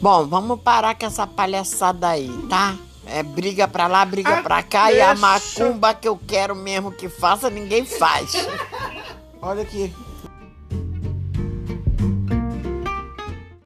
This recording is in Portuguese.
Bom, vamos parar com essa palhaçada aí, tá? É briga pra lá, briga Ah, pra cá e a macumba que eu quero mesmo que faça, ninguém faz. Olha aqui.